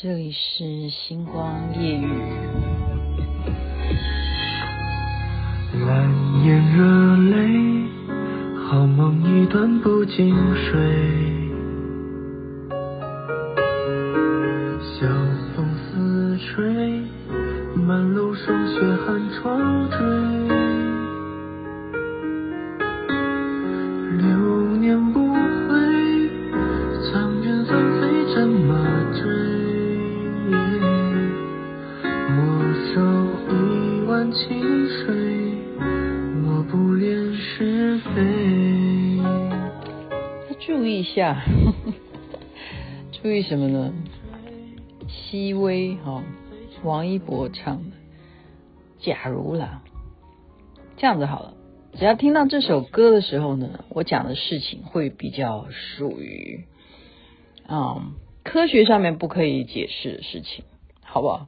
这里是星光夜雨。蓝眼热泪，好梦一段不经睡。一下，注意什么呢？熹微哈，王一博唱的。假如啦，这样子好了，只要听到这首歌的时候呢，我讲的事情会比较属于嗯科学上面不可以解释的事情，好不好？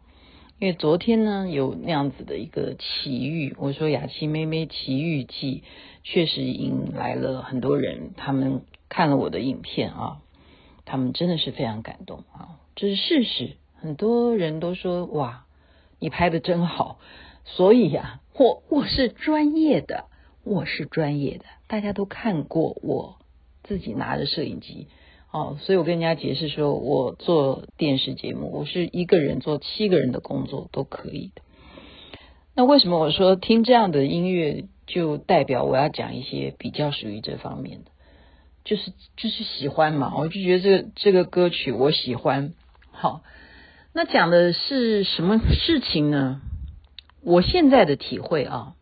因为昨天呢有那样子的一个奇遇，我说雅琪妹妹奇遇记，确实引来了很多人，他们。看了我的影片啊，他们真的是非常感动啊，这是事实。很多人都说哇，你拍的真好。所以呀，我我是专业的，我是专业的。大家都看过我自己拿着摄影机哦，所以我跟人家解释说，我做电视节目，我是一个人做七个人的工作都可以的。那为什么我说听这样的音乐就代表我要讲一些比较属于这方面的？就是就是喜欢嘛，我就觉得这个这个歌曲我喜欢。好，那讲的是什么事情呢？我现在的体会啊，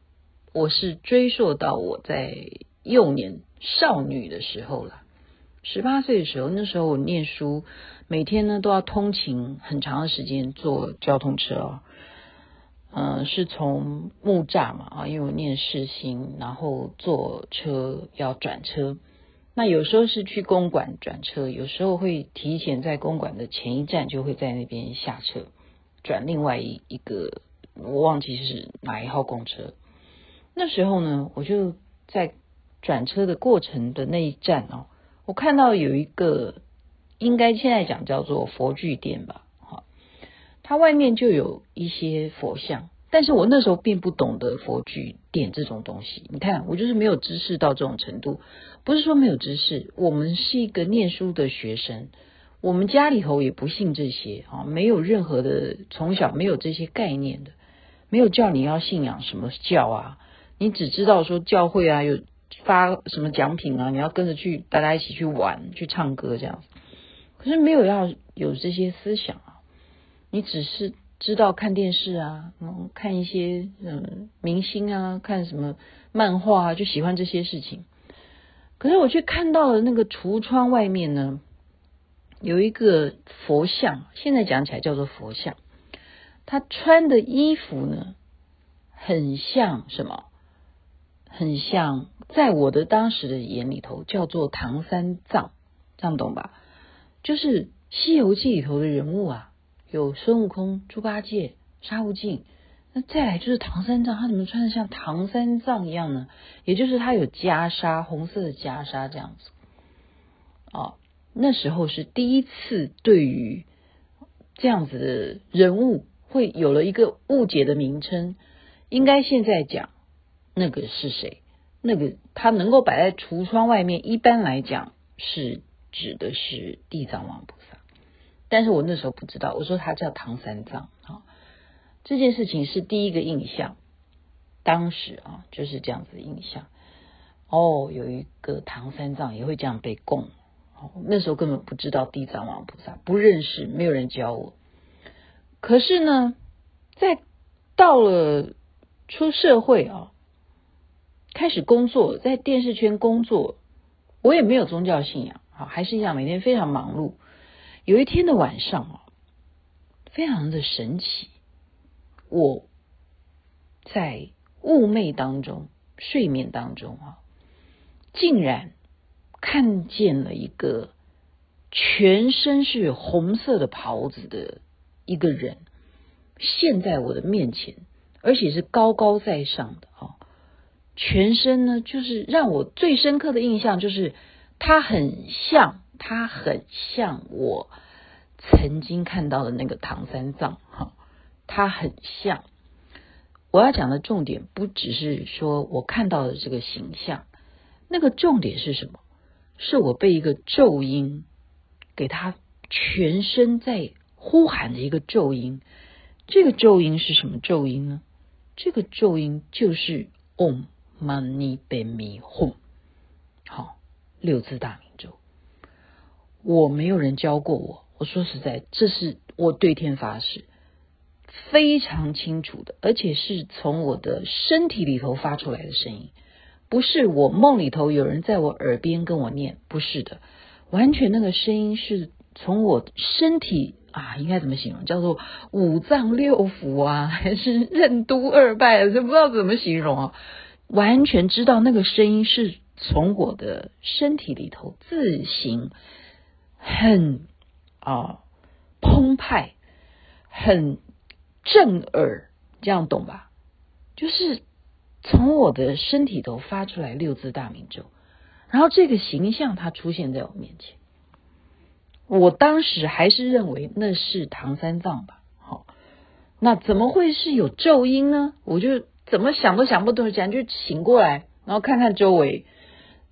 我是追溯到我在幼年少女的时候了。十八岁的时候，那时候我念书，每天呢都要通勤很长的时间坐交通车哦。嗯，是从木栅嘛啊，因为我念世新，然后坐车要转车。那有时候是去公馆转车，有时候会提前在公馆的前一站就会在那边下车，转另外一一个，我忘记是哪一号公车。那时候呢，我就在转车的过程的那一站哦，我看到有一个，应该现在讲叫做佛具店吧，哈，它外面就有一些佛像。但是我那时候并不懂得佛具店这种东西，你看我就是没有知识到这种程度，不是说没有知识，我们是一个念书的学生，我们家里头也不信这些啊，没有任何的从小没有这些概念的，没有叫你要信仰什么教啊，你只知道说教会啊有发什么奖品啊，你要跟着去，大家一起去玩去唱歌这样子，可是没有要有这些思想啊，你只是。知道看电视啊，嗯，看一些嗯明星啊，看什么漫画啊，就喜欢这些事情。可是我却看到了那个橱窗外面呢，有一个佛像，现在讲起来叫做佛像。他穿的衣服呢，很像什么？很像在我的当时的眼里头叫做唐三藏，这样懂吧？就是《西游记》里头的人物啊。有孙悟空、猪八戒、沙悟净，那再来就是唐三藏，他怎么穿的像唐三藏一样呢？也就是他有袈裟，红色的袈裟这样子。哦，那时候是第一次对于这样子的人物会有了一个误解的名称。应该现在讲那个是谁？那个他能够摆在橱窗外面，一般来讲是指的是地藏王菩萨。但是我那时候不知道，我说他叫唐三藏啊，这件事情是第一个印象，当时啊就是这样子的印象。哦，有一个唐三藏也会这样被供，那时候根本不知道地藏王菩萨，不认识，没有人教我。可是呢，在到了出社会啊，开始工作，在电视圈工作，我也没有宗教信仰啊，还是一样每天非常忙碌。有一天的晚上啊，非常的神奇，我在雾寐当中、睡眠当中啊，竟然看见了一个全身是红色的袍子的一个人，现在我的面前，而且是高高在上的啊，全身呢，就是让我最深刻的印象就是他很像。他很像我曾经看到的那个唐三藏哈，他很像。我要讲的重点不只是说我看到的这个形象，那个重点是什么？是我被一个咒音给他全身在呼喊的一个咒音。这个咒音是什么咒音呢？这个咒音就是 Om Mani Padme Hum，好，六字大明咒。我没有人教过我，我说实在，这是我对天发誓。非常清楚的，而且是从我的身体里头发出来的声音，不是我梦里头有人在我耳边跟我念，不是的，完全那个声音是从我身体啊，应该怎么形容？叫做五脏六腑啊，还是任督二脉？就不知道怎么形容啊，完全知道那个声音是从我的身体里头自行很啊澎湃，很。震耳，这样懂吧？就是从我的身体头发出来六字大明咒，然后这个形象它出现在我面前。我当时还是认为那是唐三藏吧。好，那怎么会是有咒音呢？我就怎么想都想不通，讲就醒过来，然后看看周围，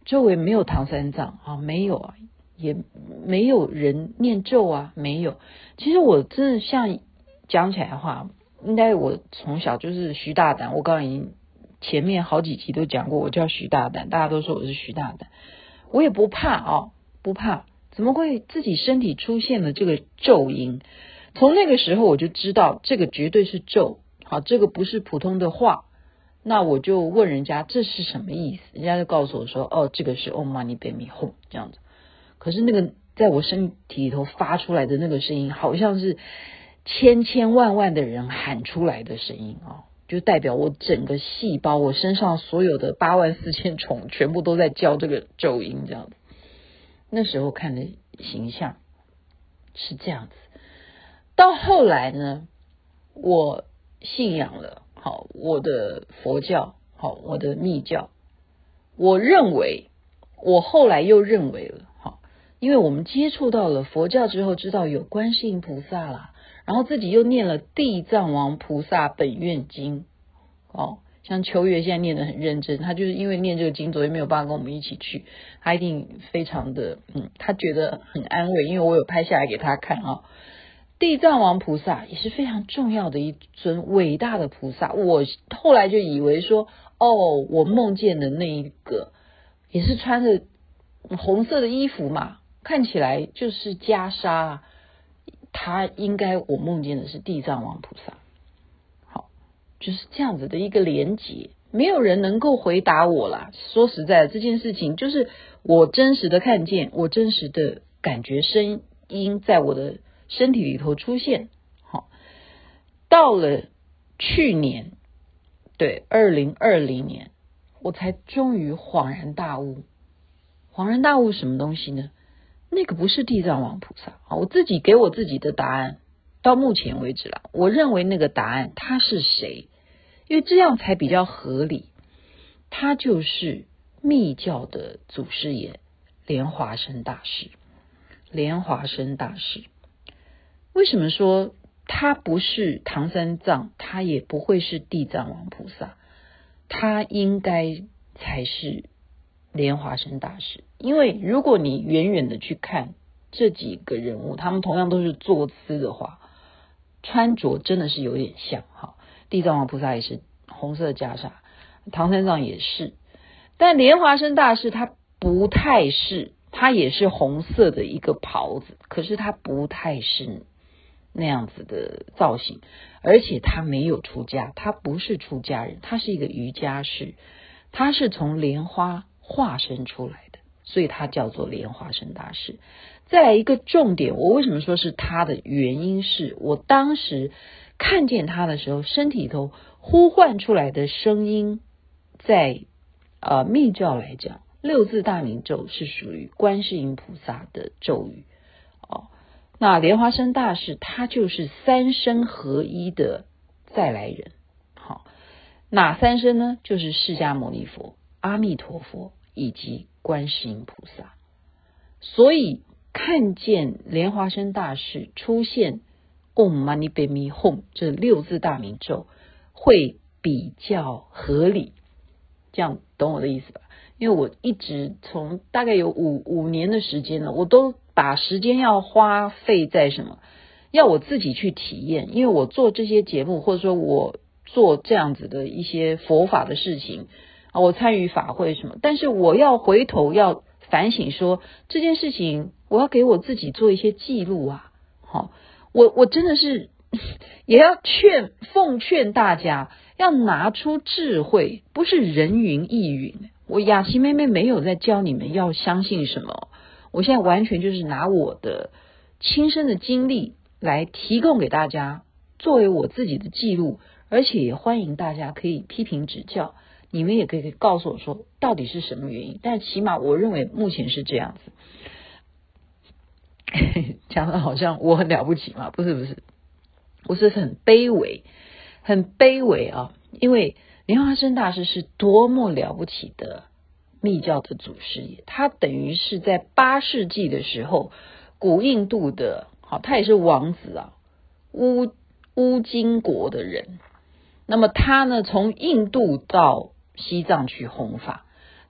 周围没有唐三藏啊，没有啊，也没有人念咒啊，没有。其实我真的像。讲起来的话，应该我从小就是徐大胆。我刚刚已经前面好几集都讲过，我叫徐大胆，大家都说我是徐大胆。我也不怕哦，不怕。怎么会自己身体出现了这个咒音？从那个时候我就知道这个绝对是咒，好，这个不是普通的话。那我就问人家这是什么意思？人家就告诉我说，哦，这个是 Om Mani Padme Hum 这样子。可是那个在我身体里头发出来的那个声音，好像是。千千万万的人喊出来的声音啊，就代表我整个细胞，我身上所有的八万四千虫，全部都在叫这个咒音，这样子。那时候看的形象是这样子。到后来呢，我信仰了，好，我的佛教，好，我的密教。我认为，我后来又认为了，好，因为我们接触到了佛教之后，知道有观世音菩萨啦。然后自己又念了《地藏王菩萨本愿经》，哦，像秋月现在念得很认真，他就是因为念这个经，昨天没有办法跟我们一起去，他一定非常的，嗯，他觉得很安慰，因为我有拍下来给他看啊、哦。地藏王菩萨也是非常重要的一尊伟大的菩萨，我后来就以为说，哦，我梦见的那一个也是穿着红色的衣服嘛，看起来就是袈裟。他应该，我梦见的是地藏王菩萨，好，就是这样子的一个连结，没有人能够回答我啦。说实在，这件事情就是我真实的看见，我真实的感觉，声音在我的身体里头出现。好，到了去年，对，二零二零年，我才终于恍然大悟。恍然大悟什么东西呢？那个不是地藏王菩萨啊！我自己给我自己的答案，到目前为止了，我认为那个答案他是谁？因为这样才比较合理。他就是密教的祖师爷莲华生大师。莲华生大师为什么说他不是唐三藏？他也不会是地藏王菩萨？他应该才是。莲华生大师，因为如果你远远的去看这几个人物，他们同样都是坐姿的话，穿着真的是有点像哈。地藏王菩萨也是红色袈裟，唐三藏也是，但莲华生大师他不太是，他也是红色的一个袍子，可是他不太是那样子的造型，而且他没有出家，他不是出家人，他是一个瑜伽士，他是从莲花。化身出来的，所以他叫做莲花生大师。再来一个重点，我为什么说是他的原因是我当时看见他的时候，身体里头呼唤出来的声音，在呃密教来讲，六字大明咒是属于观世音菩萨的咒语。那莲花生大师他就是三身合一的再来人。好，哪三身呢？就是释迦牟尼佛。阿弥陀佛以及观世音菩萨，所以看见莲花生大士出现 Om Mani Padme Hum 这六字大明咒，会比较合理。这样懂我的意思吧？因为我一直从大概有五五年的时间了，我都把时间要花费在什么？要我自己去体验。因为我做这些节目，或者说我做这样子的一些佛法的事情啊，我参与法会什么，但是我要回头要反省说这件事情，我要给我自己做一些记录啊。好，我我真的是 也要劝奉劝大家。要拿出智慧，不是人云亦云。我雅琪妹妹没有在教你们要相信什么，我现在完全就是拿我的亲身的经历来提供给大家，作为我自己的记录，而且也欢迎大家可以批评指教，你们也可以告诉我说到底是什么原因。但起码我认为目前是这样子，讲的好像我很了不起嘛？不是不是，我是很卑微。很卑微啊，因为莲花生大师是多么了不起的密教的祖师爷，他等于是在八世纪的时候，古印度的，好，他也是王子啊，乌乌金国的人。那么他呢，从印度到西藏去弘法，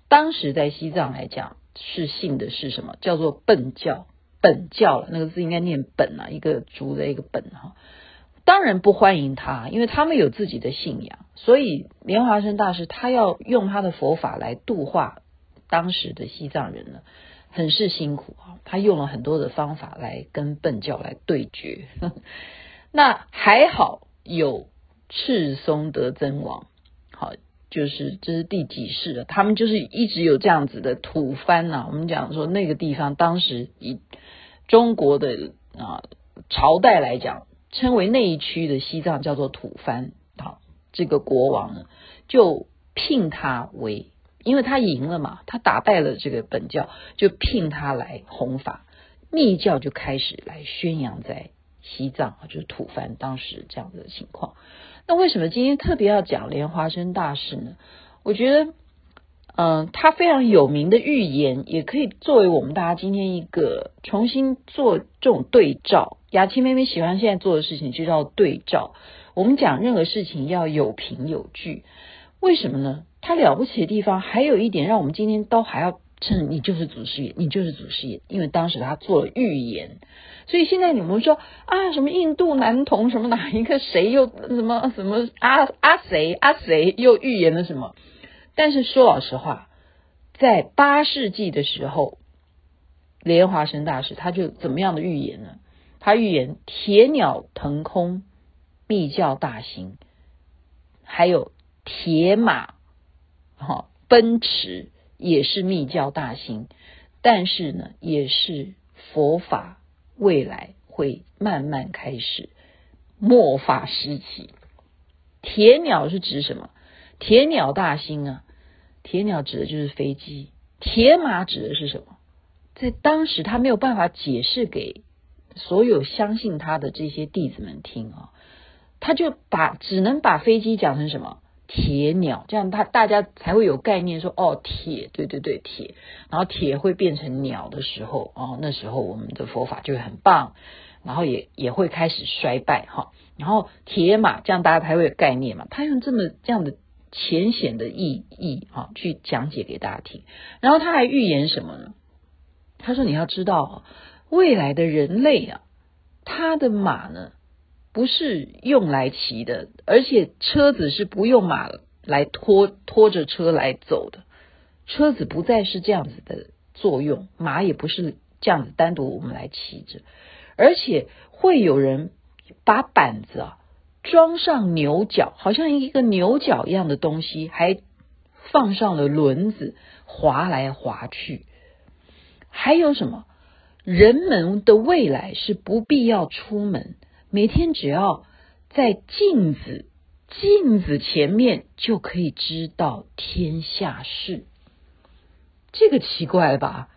当时在西藏来讲是信的是什么？叫做苯教，本教了，那个字应该念本啊，一个竹的一个本哈。当然不欢迎他，因为他们有自己的信仰，所以莲花生大师他要用他的佛法来度化当时的西藏人呢，很是辛苦啊。他用了很多的方法来跟苯教来对决。那还好有赤松德尊王，好，就是这是第几世了？他们就是一直有这样子的吐蕃呐。我们讲说那个地方当时以中国的啊朝代来讲。称为那一区的西藏叫做吐蕃，好，这个国王就聘他为，因为他赢了嘛，他打败了这个本教，就聘他来弘法，密教就开始来宣扬在西藏，就是吐蕃当时这样子的情况。那为什么今天特别要讲莲花生大士呢？我觉得。嗯，他非常有名的预言，也可以作为我们大家今天一个重新做这种对照。雅琪妹妹喜欢现在做的事情就叫对照。我们讲任何事情要有凭有据，为什么呢？他了不起的地方还有一点，让我们今天都还要称你就是祖师爷，你就是祖师爷，因为当时他做了预言。所以现在你们说啊，什么印度男童，什么哪一个谁又什么什么啊啊谁啊谁又预言了什么？但是说老实话，在八世纪的时候，莲花生大师他就怎么样的预言呢？他预言铁鸟腾空，密教大兴，还有铁马哈奔驰也是密教大兴，但是呢，也是佛法未来会慢慢开始末法时期。铁鸟是指什么？铁鸟大兴啊！铁鸟指的就是飞机，铁马指的是什么？在当时他没有办法解释给所有相信他的这些弟子们听啊，他就把只能把飞机讲成什么？铁鸟，这样他大家才会有概念说哦，铁，对对对，铁，然后铁会变成鸟的时候哦，那时候我们的佛法就很棒，然后也也会开始衰败哈，然后铁马这样大家才会有概念嘛，他用这么这样的。浅显的意义啊，去讲解给大家听。然后他还预言什么呢？他说：“你要知道，未来的人类啊，他的马呢，不是用来骑的，而且车子是不用马来拖拖着车来走的。车子不再是这样子的作用，马也不是这样子单独我们来骑着，而且会有人把板子啊。”装上牛角，好像一个牛角一样的东西，还放上了轮子，滑来滑去。还有什么？人们的未来是不必要出门，每天只要在镜子镜子前面就可以知道天下事。这个奇怪吧？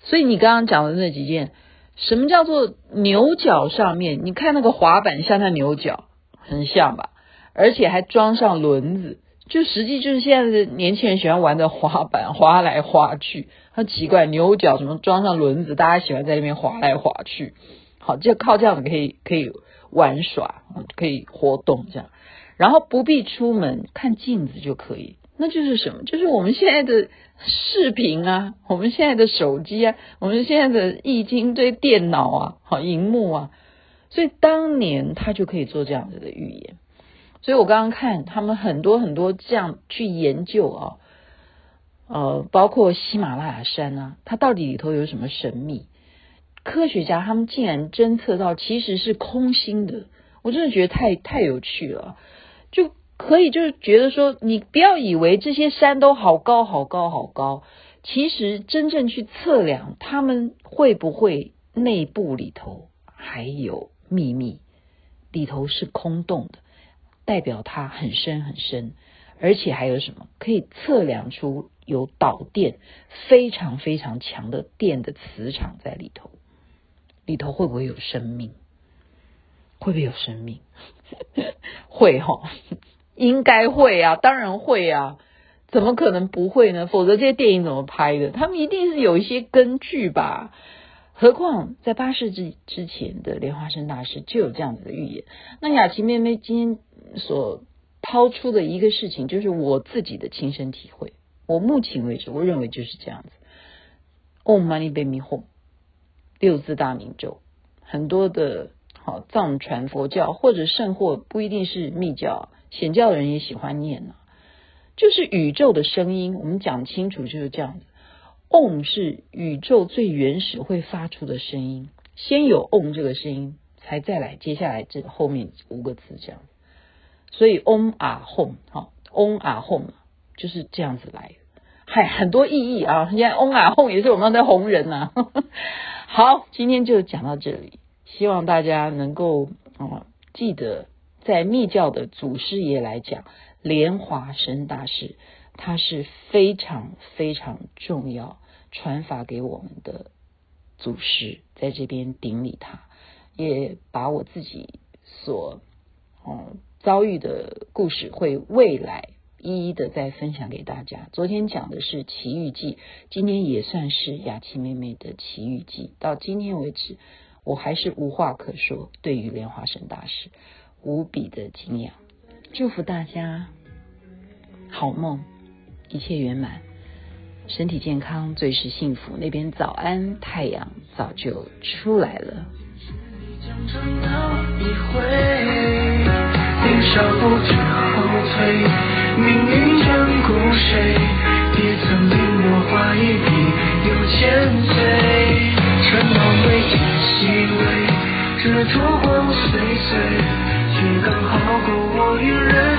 所以你刚刚讲的那几件，什么叫做牛角上面？你看那个滑板像那牛角。很像吧，而且还装上轮子，就实际就是现在的年轻人喜欢玩的滑板，滑来滑去，很奇怪，牛角什么装上轮子，大家喜欢在那边滑来滑去。好，就靠这样子可以可以玩耍，可以活动这样，然后不必出门，看镜子就可以。那就是什么？就是我们现在的视频啊，我们现在的手机啊，我们现在的液晶对电脑啊，好，荧幕啊。所以当年他就可以做这样子的预言。所以我刚刚看他们很多很多这样去研究啊，呃，包括喜马拉雅山啊，它到底里头有什么神秘？科学家他们竟然侦测到其实是空心的，我真的觉得太太有趣了，就可以就是觉得说，你不要以为这些山都好高好高好高，其实真正去测量，他们会不会内部里头还有秘密，里头是空洞的。代表它很深很深，而且还有什么可以测量出有导电非常非常强的电的磁场在里头？里头会不会有生命？会不会有生命？会哈，应该会啊，当然会啊，怎么可能不会呢？否则这些电影怎么拍的？他们一定是有一些根据吧。何况在八世纪之前的莲花生大师就有这样子的预言。那雅琪妹妹今天所抛出的一个事情，就是我自己的亲身体会。我目前为止，我认为就是这样子。Om Mani Padme Hum，六字大明咒，很多的好藏传佛教或者圣或不一定是密教显教的人也喜欢念呢、就是宇宙的声音。我们讲清楚就是这样子。嗡是宇宙最原始会发出的声音，先有嗡这个声音，才再来接下来这后面五个字这样。所以嗡啊吽，好，嗡啊吽就是这样子来。嗨，很多意义啊！你看嗡啊吽也是我们的红人呐。好，今天就讲到这里，希望大家能够啊记得，在密教的祖师爷来讲，莲华生大师。他是非常非常重要，传法给我们的祖师，在这边顶礼他，也把我自己所嗯遭遇的故事，会未来一一的再分享给大家。昨天讲的是奇遇记，今天也算是雅琪妹妹的奇遇记。到今天为止，我还是无话可说，对于莲花生大师无比的敬仰，祝福大家好梦。一切圆满，身体健康最是幸福。那边早安，太阳早就出来了。命运眷顾谁？也曾令我画一笔又千岁。尘劳未及细微，这烛光岁岁，却刚好过我一人。